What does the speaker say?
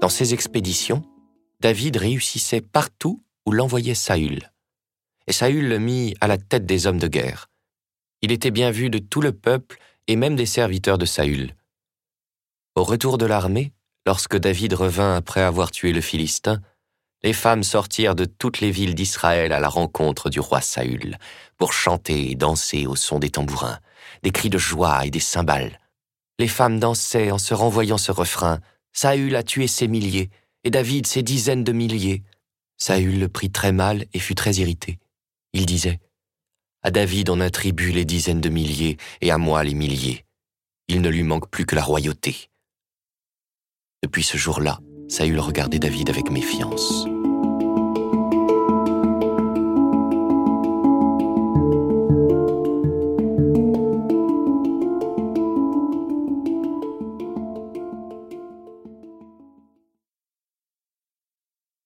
Dans ses expéditions, David réussissait partout où l'envoyait Saül. Et Saül le mit à la tête des hommes de guerre. Il était bien vu de tout le peuple et même des serviteurs de Saül. Au retour de l'armée, lorsque David revint après avoir tué le Philistin, les femmes sortirent de toutes les villes d'Israël à la rencontre du roi Saül, pour chanter et danser au son des tambourins, des cris de joie et des cymbales. Les femmes dansaient en se renvoyant ce refrain Saül a tué ses milliers, et David ses dizaines de milliers. Saül le prit très mal et fut très irrité. Il disait À David on attribue les dizaines de milliers, et à moi les milliers. Il ne lui manque plus que la royauté. Depuis ce jour-là, Saül regardait David avec méfiance.